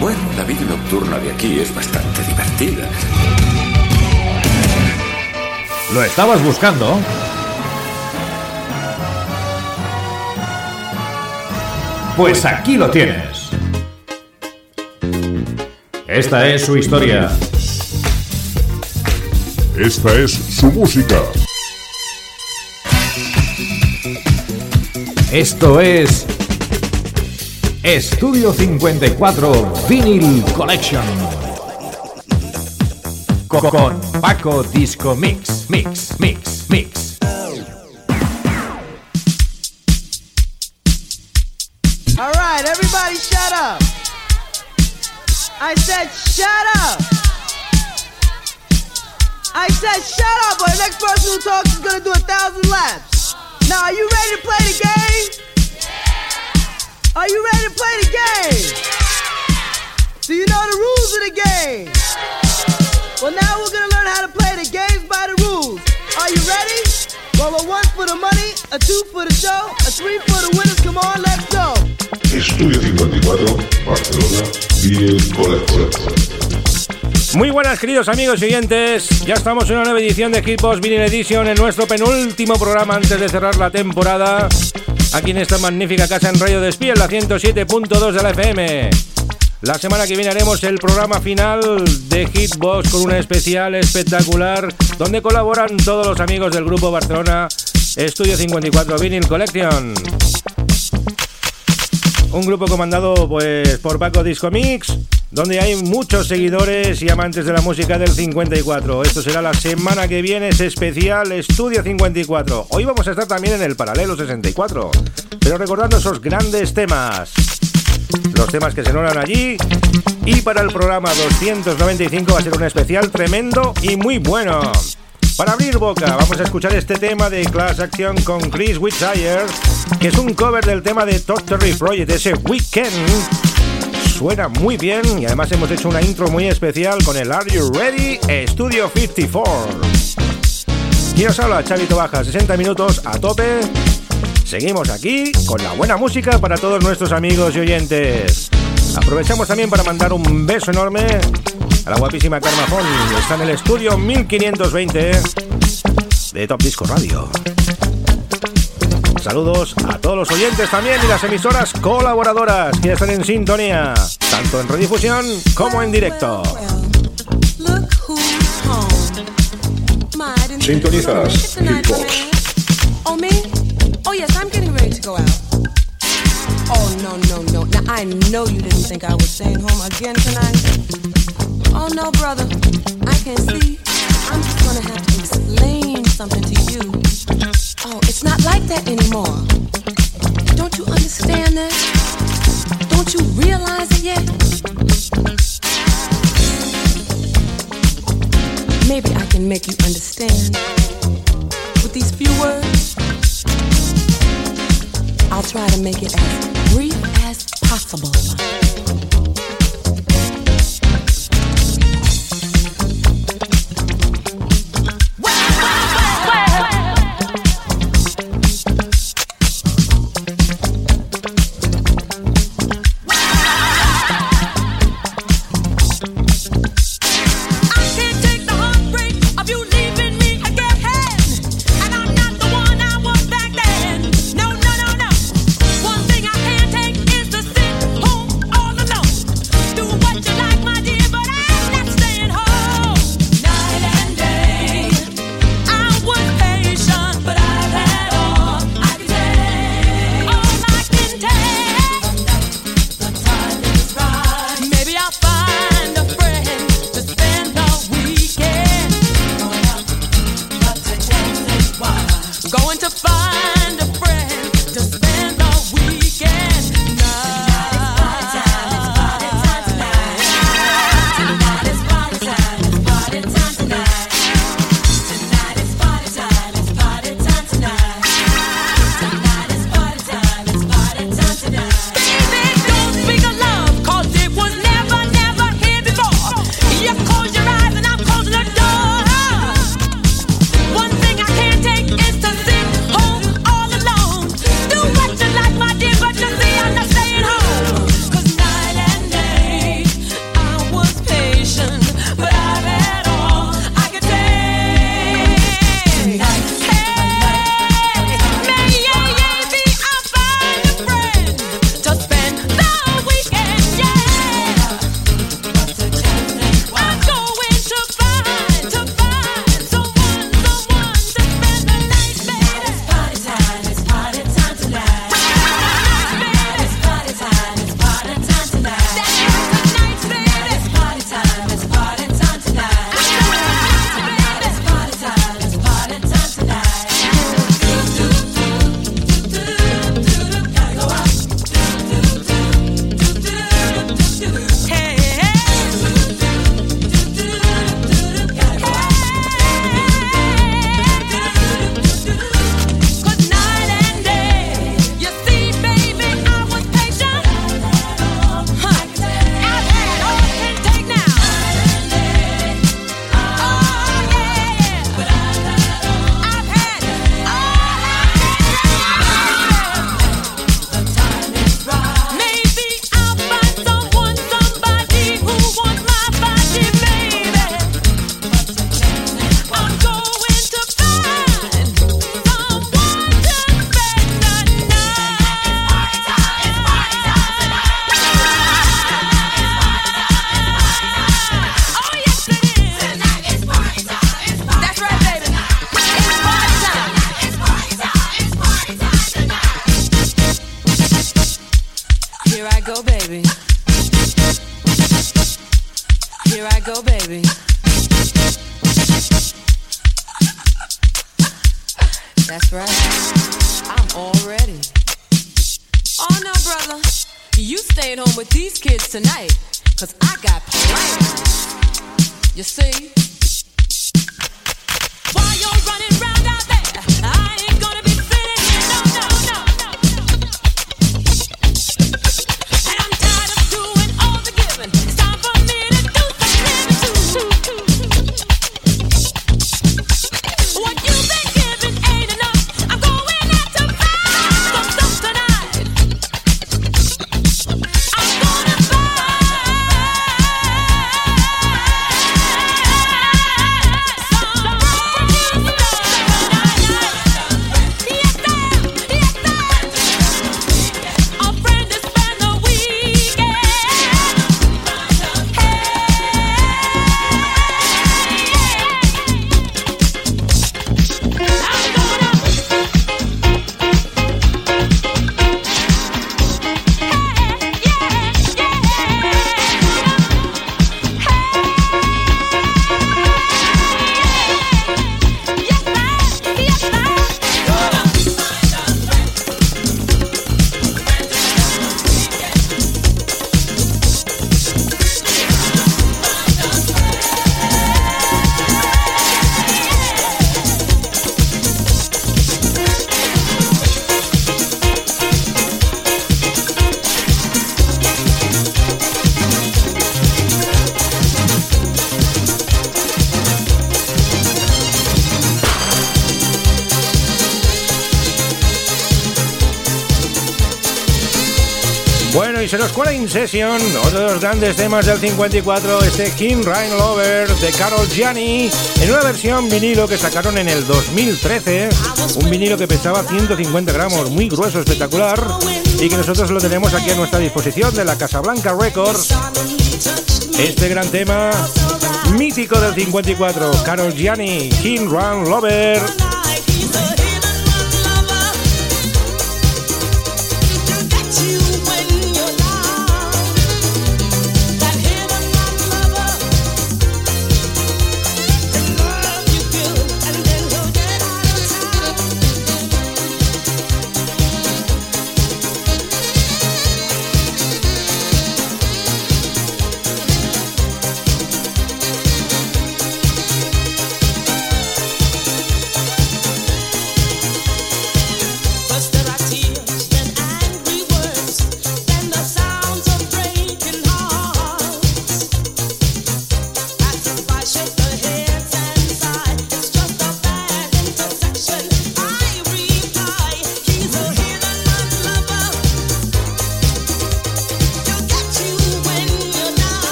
Bueno, la vida nocturna de aquí es bastante divertida. ¿Lo estabas buscando? Pues aquí lo tienes. Esta es su historia. Esta es su música. Esto es Estudio 54 Vinyl Collection. Co- Con Paco Disco Mix, Mix, Mix, Mix. All right, everybody shut up. I said shut up. I said shut up, or the next person who talks is gonna do a thousand laps. Now, are you ready to play the game? Are you ready to play the game? Do you know the rules of the game? Well, now we're gonna learn how to play the games by the rules. Are you ready? Well, a one for the money, a two for the show, a three for the winners. Come on, let's go. Estudio 54, Barcelona, Vinyl Collection. Muy buenas queridos amigos y oyentes, ya estamos en una nueva edición de Hitbox Vinyl Edition en nuestro penúltimo programa antes de cerrar la temporada aquí en esta magnífica casa en Radio Despí en la 107.2 de la FM. La semana que viene haremos el programa final de Hitbox con un especial espectacular donde colaboran todos los amigos del grupo Barcelona Estudio 54 Vinyl Collection. Un grupo comandado pues por Paco Disco Mix, donde hay muchos seguidores y amantes de la música del 54. Esto será la semana que viene, es especial Estudio 54. Hoy vamos a estar también en el Paralelo 64, pero recordando esos grandes temas. Los temas que se nombran allí. Y para el programa 295 va a ser un especial tremendo y muy bueno. Para abrir boca, vamos a escuchar este tema de Class Action con Chris Whitshire, que es un cover del tema de Terry Project, ese Weekend. Suena muy bien y además hemos hecho una intro muy especial con el Are You Ready? Studio 54. Y os habla Chavito Baja, 60 minutos a tope. Seguimos aquí con la buena música para todos nuestros amigos y oyentes. Aprovechamos también para mandar un beso enorme a la guapísima Karma Fon. Está en el estudio 1520 de Top Disco Radio. Saludos a todos los oyentes también y las emisoras colaboradoras que están en sintonía, tanto en redifusión como en directo. Sintonizas Hitbox. Oh, me? Oh, yes, I'm getting ready to go out. Oh, no, no, no. Now, I know you didn't think I was staying home again tonight. Oh, no, brother. I can see. Gonna have to explain something to you. Oh, it's not like that anymore. Don't you understand that? Don't you realize it yet? Maybe I can make you understand with these few words. I'll try to make it as brief as possible. Cause I got plans. You see? Session, otro de los grandes temas del 54, este King Ryan Lover de Carol Gianni, en una versión vinilo que sacaron en el 2013, un vinilo que pesaba 150 gramos, muy grueso, espectacular, y que nosotros lo tenemos aquí a nuestra disposición de la Casablanca Records. Este gran tema mítico del 54, Carol Gianni, King Ryan Lover.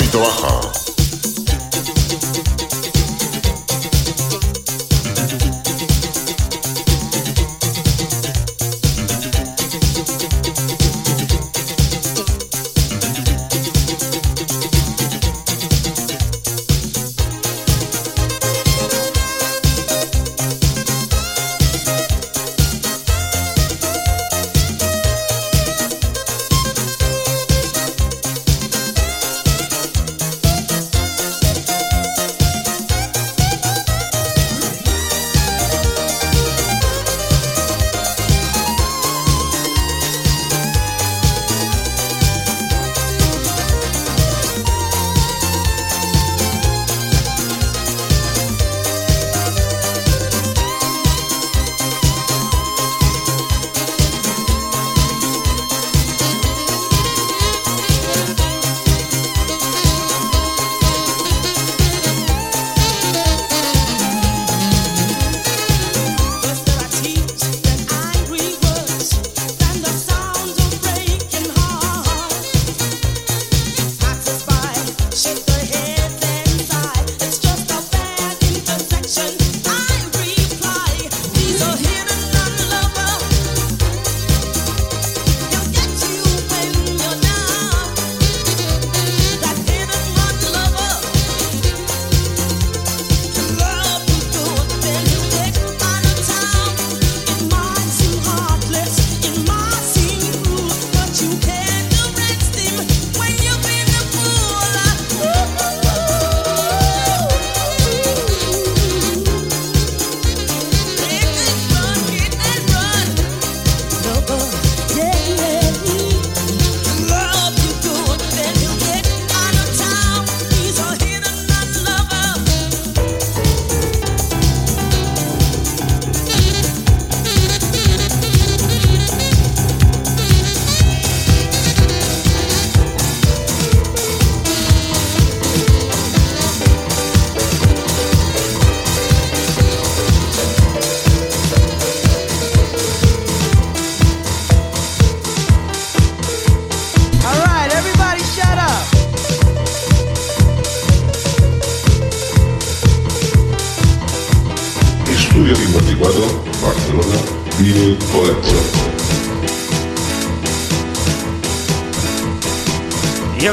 Con Chavito Baja.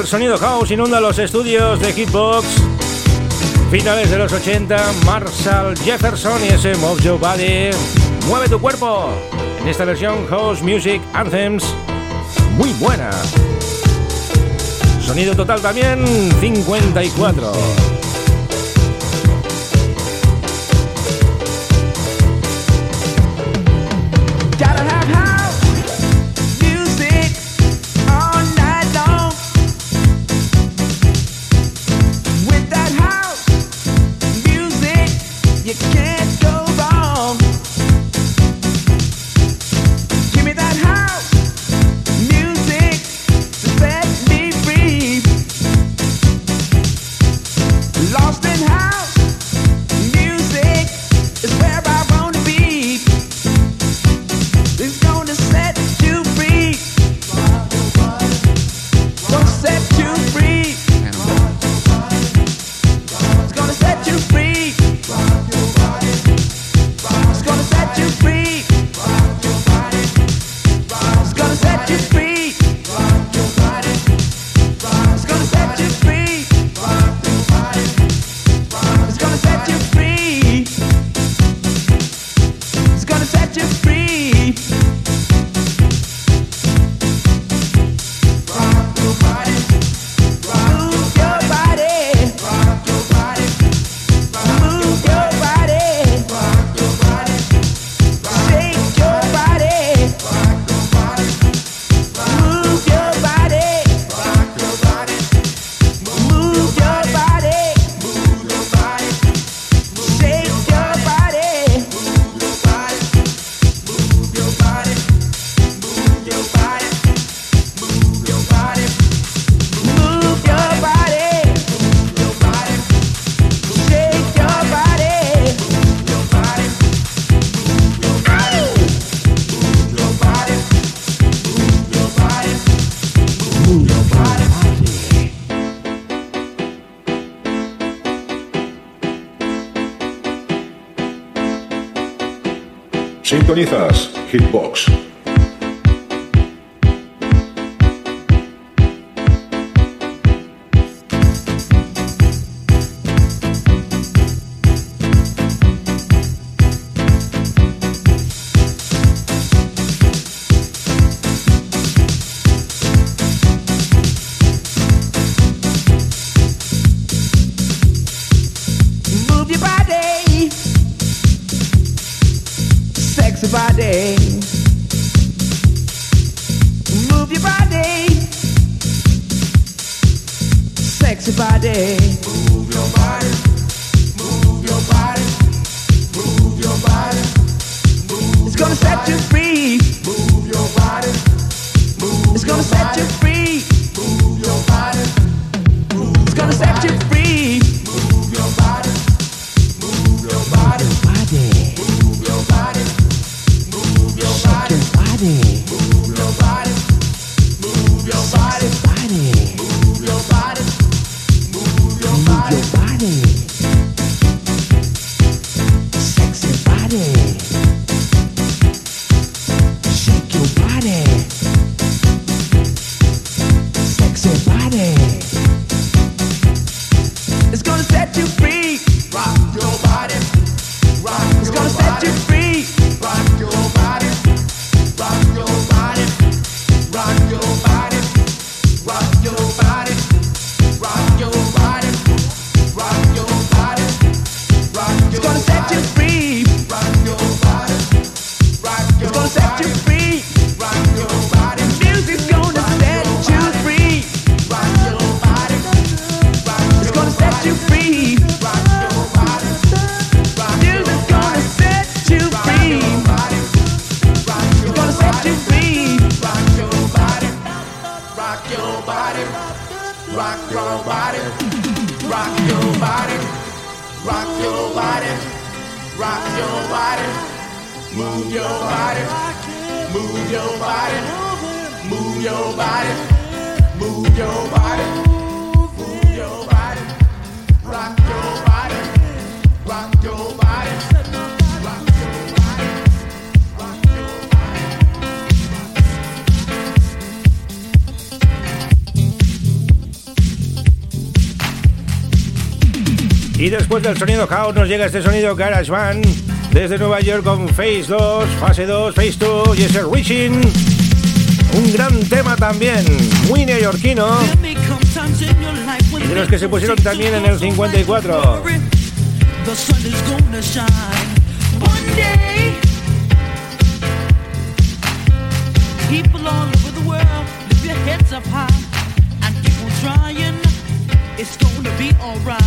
Sonido house inunda los estudios de Hitbox. Finales de los 80, Marshall Jefferson y ese Move Your Body. Mueve tu cuerpo. En esta versión House Music Anthems. Muy buena. Sonido total también 54. Sintonizas Hitbox. Del sonido house nos llega este sonido GarageBand desde Nueva York con Phase 2, Fase 2, Phase 2 y ese Reaching. Un gran tema también, muy neoyorquino. Y de los que se pusieron también en el 54. People all over the world, lift your heads up high and keep on trying. It's gonna be alright.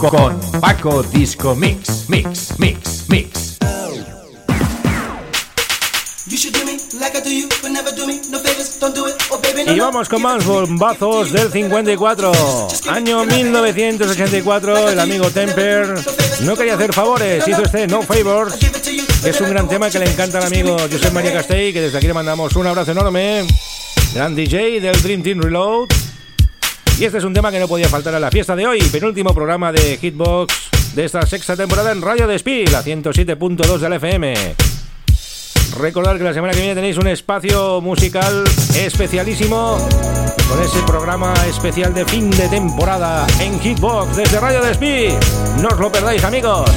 con, Paco Disco Mix, Mix, Mix, Mix. Y vamos con más bombazos del 54. Año 1984, el amigo Temper no quería hacer favores, hizo este No Favors. Es un gran tema que le encanta al amigo José María Castell, que desde aquí le mandamos un abrazo enorme. Gran DJ del Dream Team Reload. Y este es un tema que no podía faltar a la fiesta de hoy, penúltimo programa de Hitbox de esta sexta temporada en Radio Despí, la 107.2 del FM. Recordar que la semana que viene tenéis un espacio musical especialísimo con ese programa especial de fin de temporada en Hitbox desde Radio Despí. No os lo perdáis, amigos.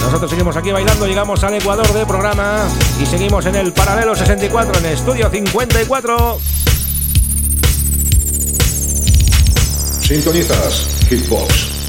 Nosotros seguimos aquí bailando, llegamos al Ecuador de programa y seguimos en el paralelo 64 en Estudio 54. Sintonizas Hitbox.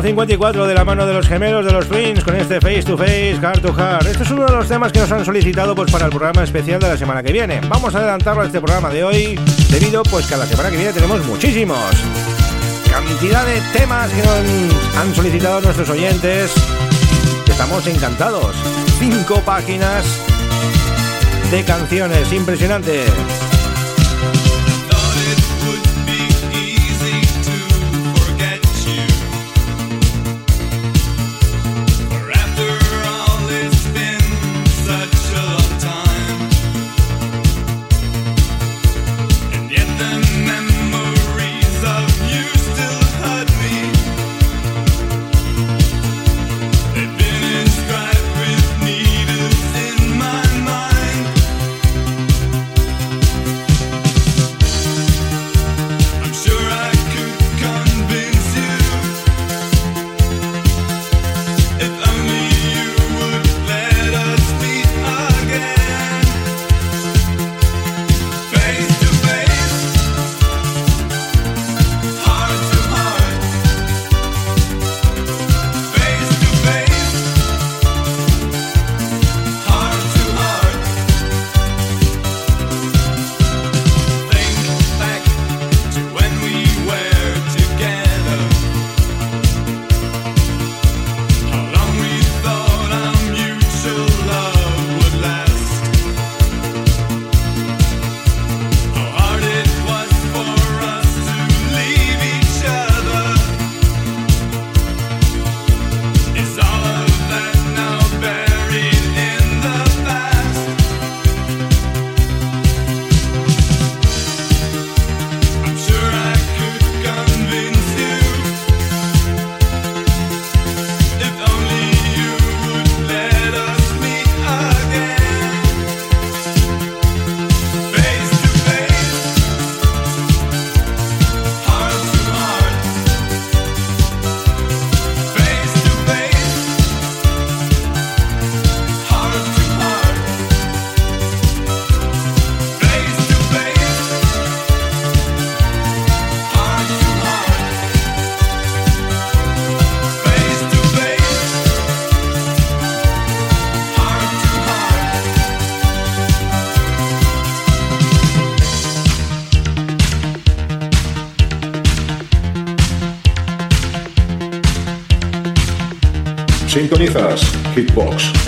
Vuelta lo disco al 54 de la mano de los gemelos de los Twins con este Face to Face, Heart to Heart. Este es uno de los temas que nos han solicitado pues para el programa especial de la semana que viene. Vamos a adelantarlo a este programa de hoy debido pues que a la semana que viene tenemos muchísimos. Cantidad de temas que nos han solicitado nuestros oyentes. Estamos encantados. Cinco páginas de canciones, impresionante. Sintonizas Hitbox.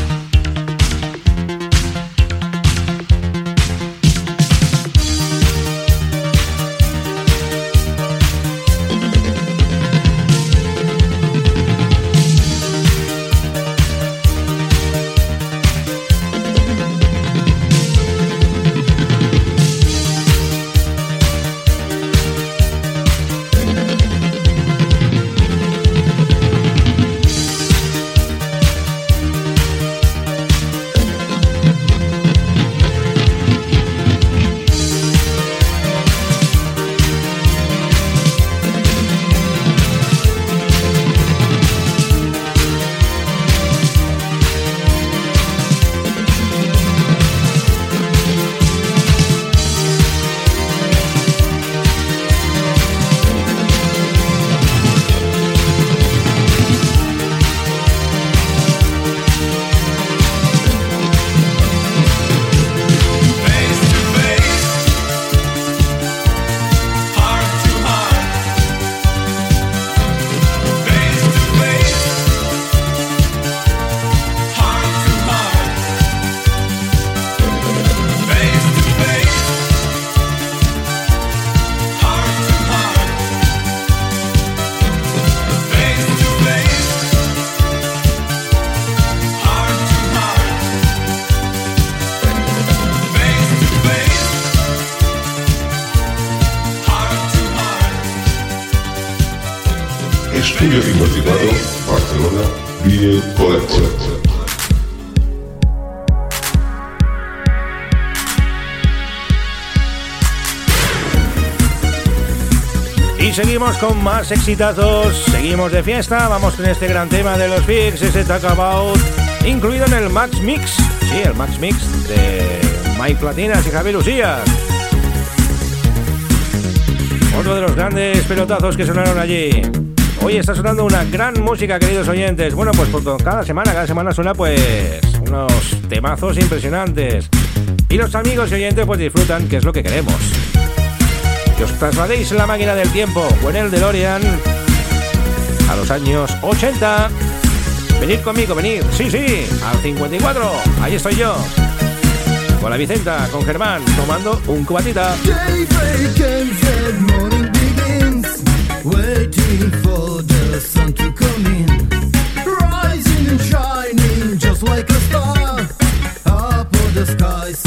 Con más exitazos. Seguimos de fiesta, vamos con este gran tema de los Fix, ese Talk About, incluido en el Max Mix. Sí, el Max Mix de Mike Platinas y Javier Lucía. Otro de los grandes pelotazos que sonaron allí. Hoy está sonando una gran música, queridos oyentes. Bueno, pues por cada semana, cada semana suena pues unos temazos impresionantes. Y los amigos y oyentes pues disfrutan, que es lo que queremos. Que os trasladéis en la máquina del tiempo o en el DeLorean a los años 80. Venid conmigo, venid. Sí, sí, al 54. Ahí estoy yo. Con la Vicenta, con Germán, tomando un cubatita. waiting for the sun to come in, rising and shining just like a star up on the sky.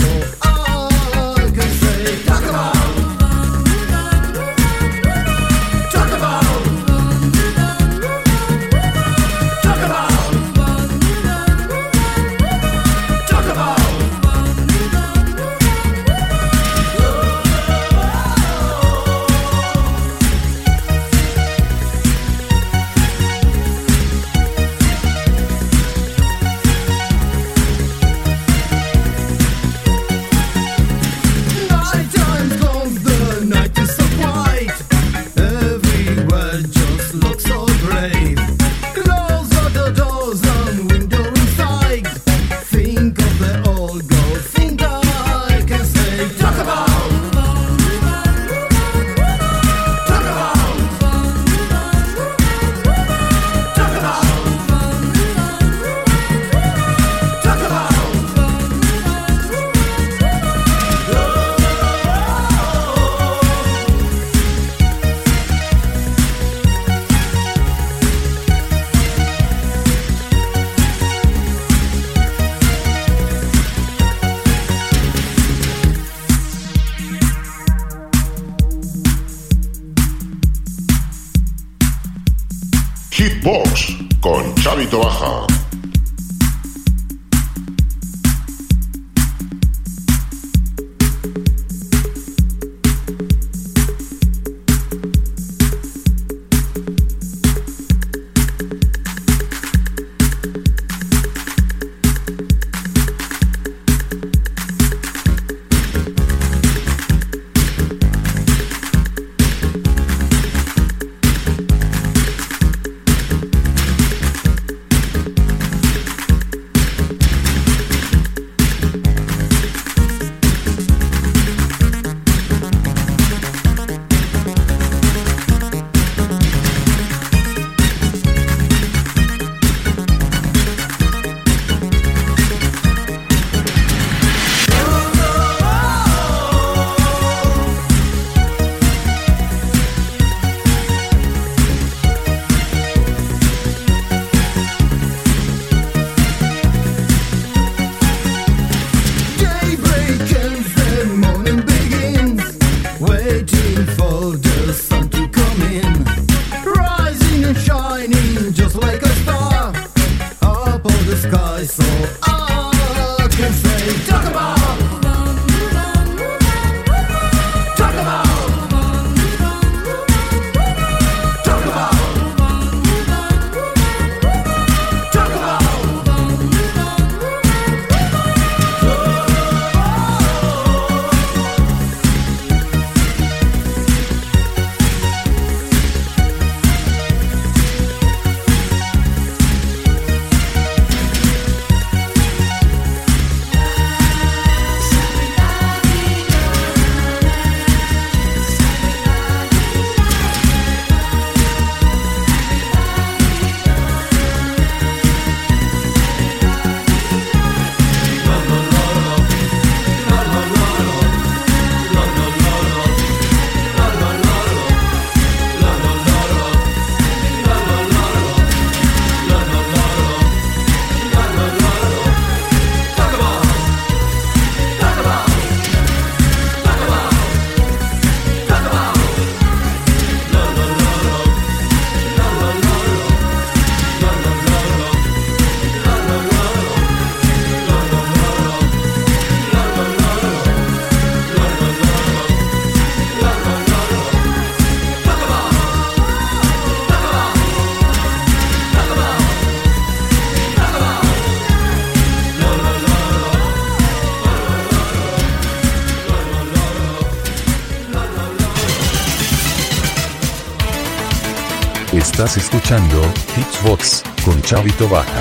Estás escuchando Hitsbox con Chavito Baja.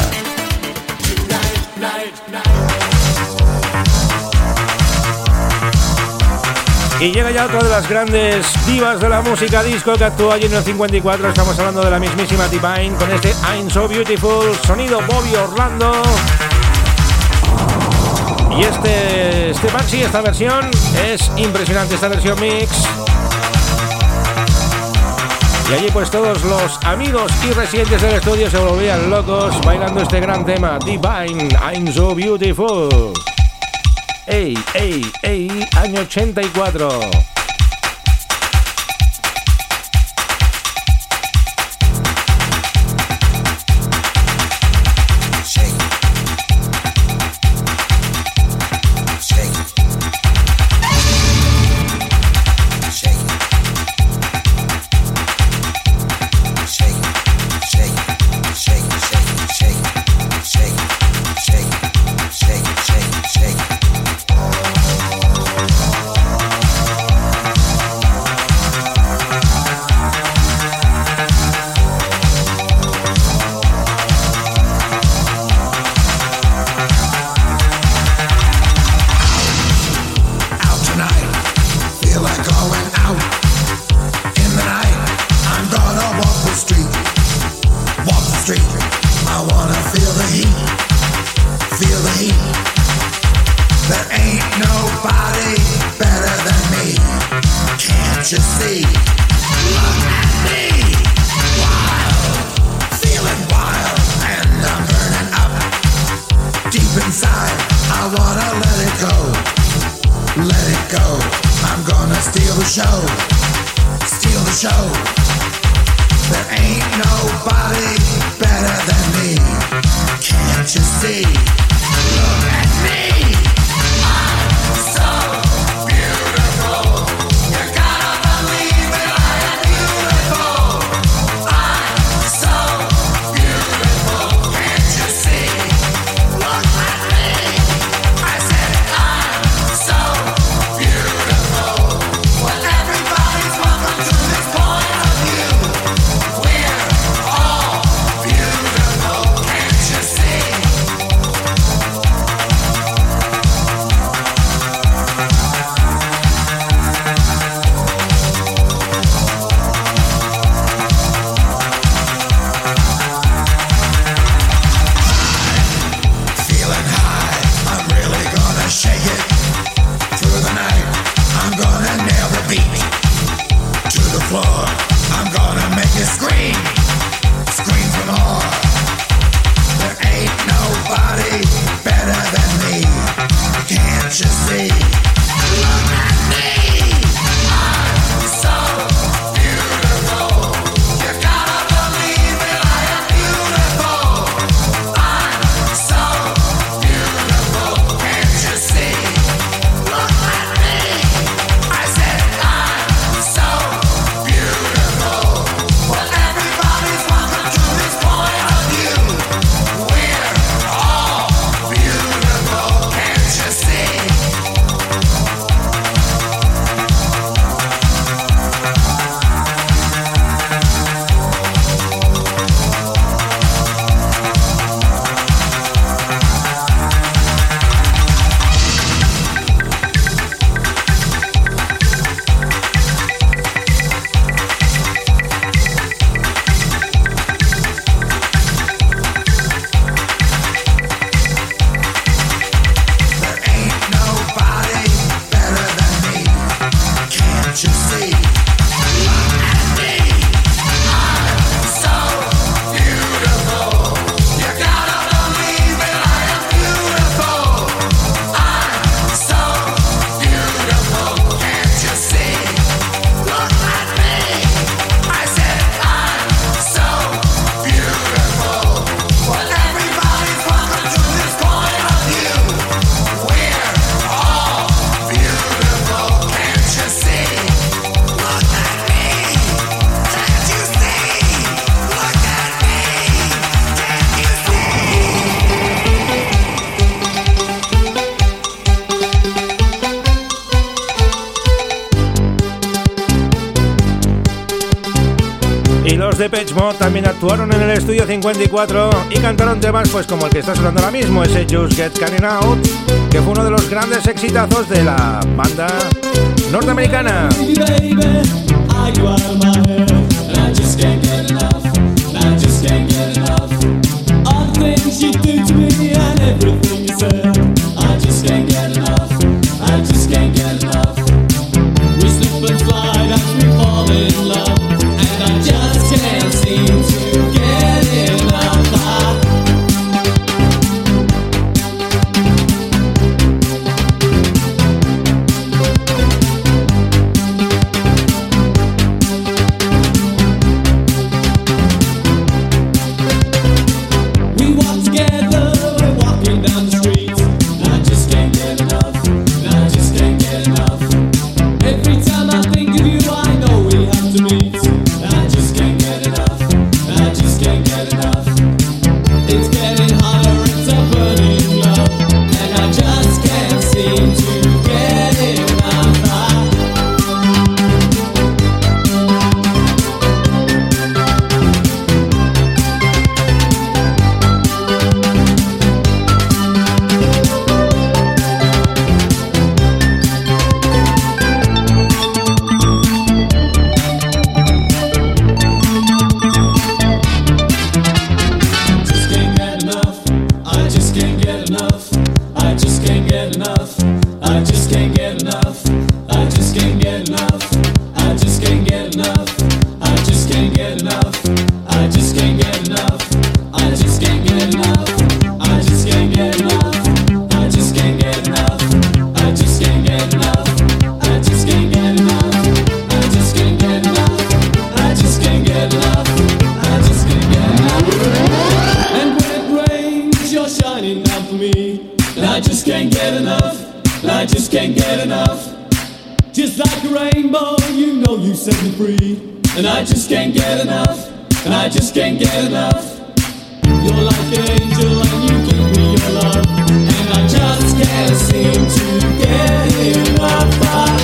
Y llega ya otra de las grandes divas de la música disco que actúa allí en el 54. Estamos hablando de la mismísima Divine con este I'm So Beautiful, sonido Bobby Orlando. Y este, este maxi, esta versión, es impresionante, esta versión mix. Y allí pues todos los amigos y residentes del estudio se volvían locos bailando este gran tema, Divine, I'm So Beautiful. ¡Ey, ey, ey! Año 84. Can't you see? 54 y cantaron temas pues como el que está sonando ahora mismo, ese Just Get Canning Out, que fue uno de los grandes exitazos de la banda norteamericana. I just can't get enough. Just like a rainbow, you know you set me free. And I just can't get enough. And I just can't get enough. You're like an angel and you give me your love. And I just can't seem to get enough.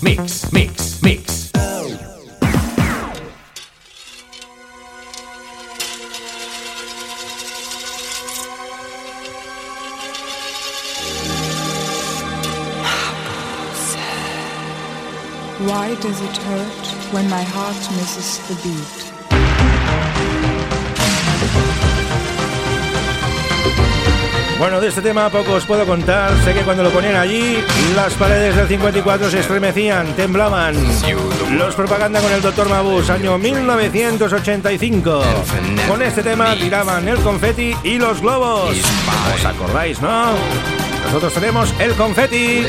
Mix, Mix, Mix. Why does it hurt when my heart misses the beat? Bueno, de este tema poco os puedo contar. Sé que cuando lo ponían allí, las paredes del 54 se estremecían, temblaban. Los propaganda con el Dr. Mabus, año 1985. Con este tema tiraban el confeti y los globos. ¿Os acordáis, no? Nosotros tenemos el confeti.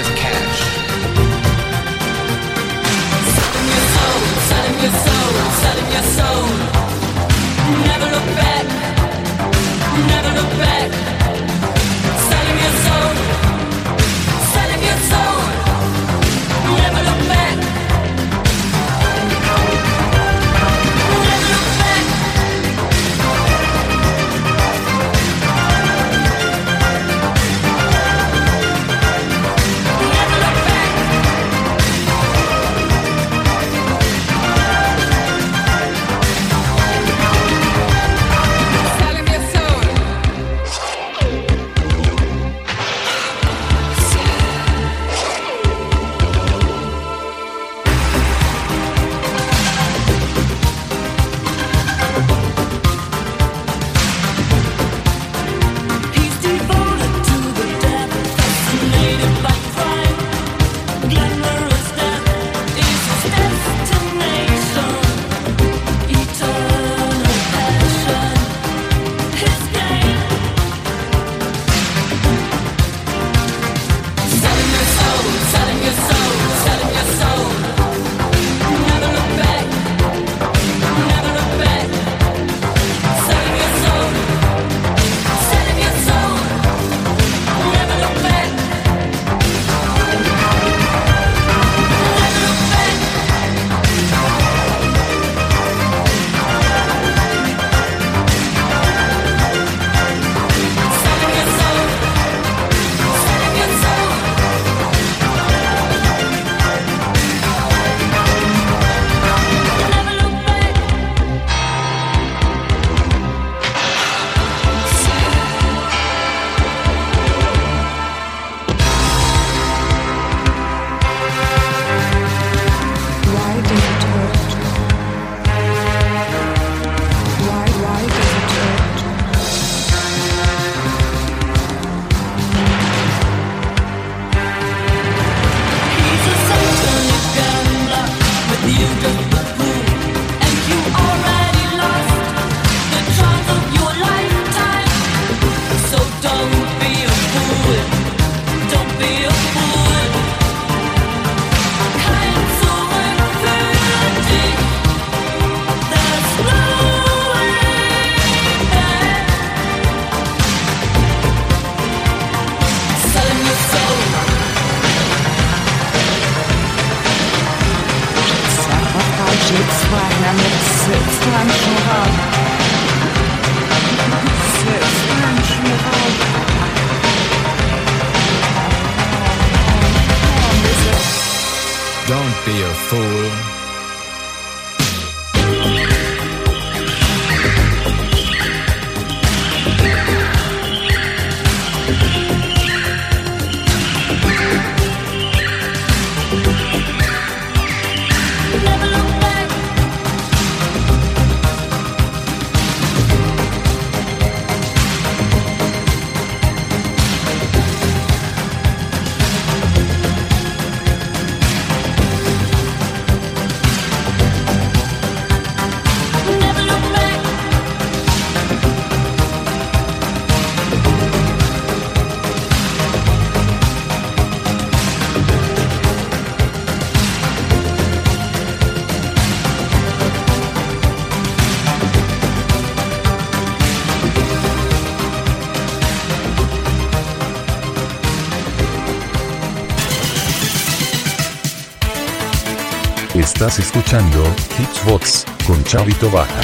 Estás escuchando Hitsbox con Chavito Baja.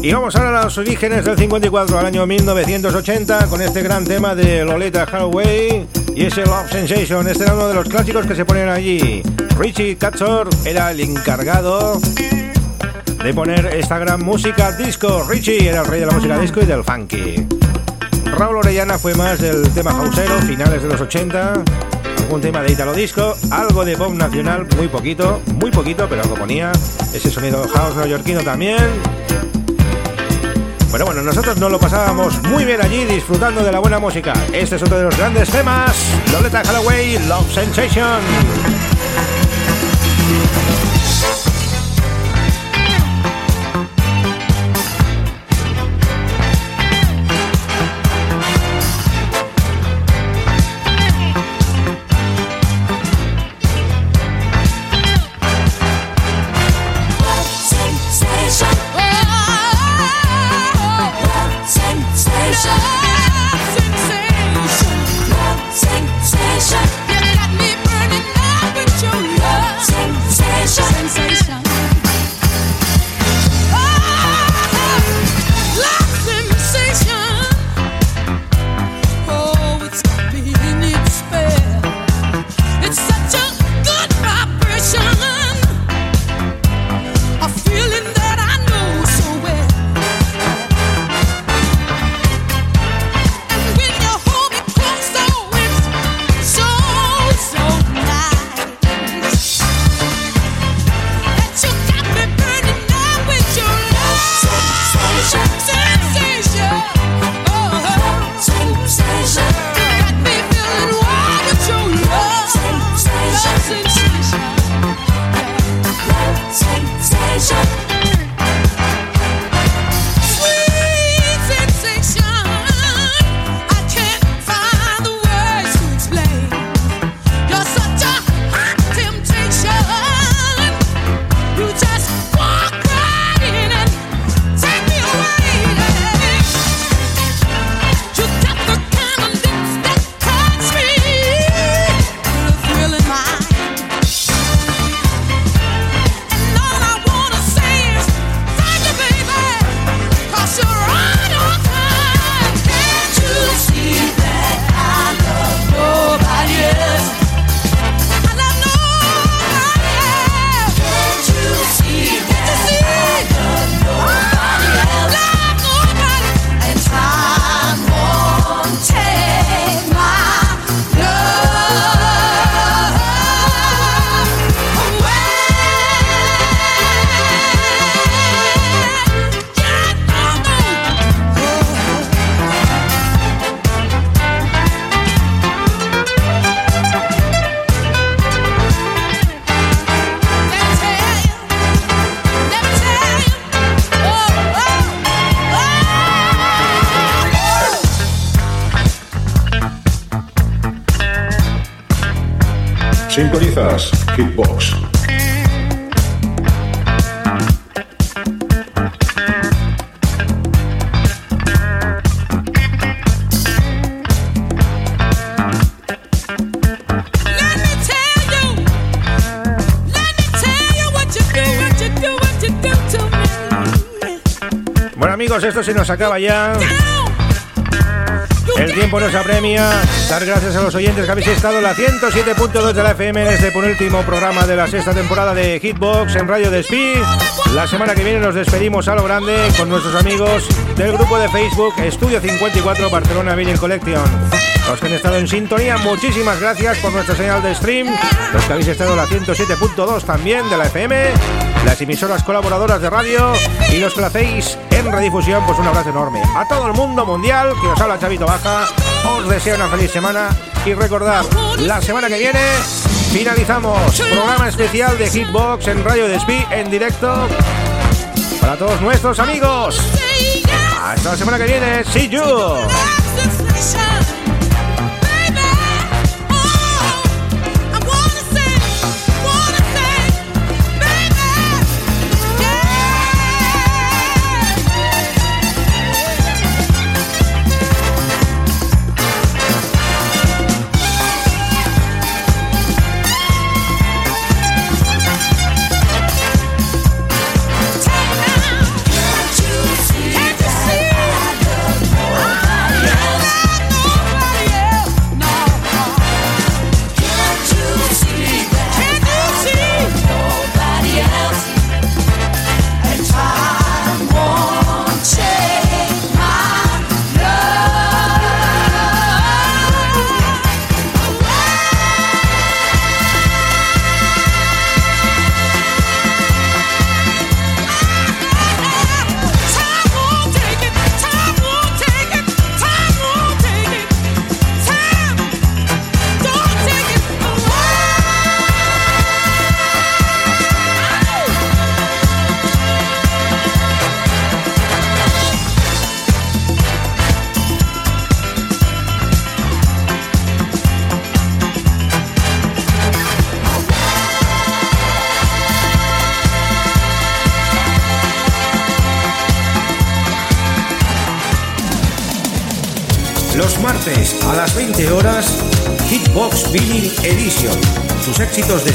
Y vamos ahora a los orígenes del 54 al año 1980 con este gran tema de Loleta Haraway y ese Love Sensation. Este era uno de los clásicos que se ponen allí. Richie Katzor era el encargado de poner esta gran música disco. Richie era el rey de la música disco y del funky. Raúl Orellana fue más del tema houseero, finales de los 80. Algún tema de italo disco, algo de pop nacional, muy poquito, muy poquito, pero algo ponía. Ese sonido house neoyorquino también. Pero bueno, nosotros nos lo pasábamos muy bien allí disfrutando de la buena música. Este es otro de los grandes temas, Loleta Holloway, Love Sensation. pressure Sintonizas Hitbox. Bueno amigos, esto se nos acaba ya. El tiempo nos apremia. Dar gracias a los oyentes que habéis estado en la 107.2 de la FM en este penúltimo programa de la sexta temporada de Hitbox en Radio Despí. La semana que viene nos despedimos a lo grande con nuestros amigos del grupo de Facebook Estudio 54 Barcelona Vinyl Collection. Los que han estado en sintonía, muchísimas gracias por nuestra señal de stream. Los que habéis estado en la 107.2 también de la FM. Las emisoras colaboradoras de radio y los que lo hacéis redifusión, pues un abrazo enorme. A todo el mundo mundial que os habla Chavito Baja, os deseo una feliz semana y recordad, la semana que viene finalizamos programa especial de Hitbox en Radio Despí en directo para todos nuestros amigos. Hasta la semana que viene, see you.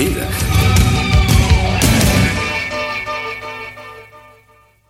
divertida.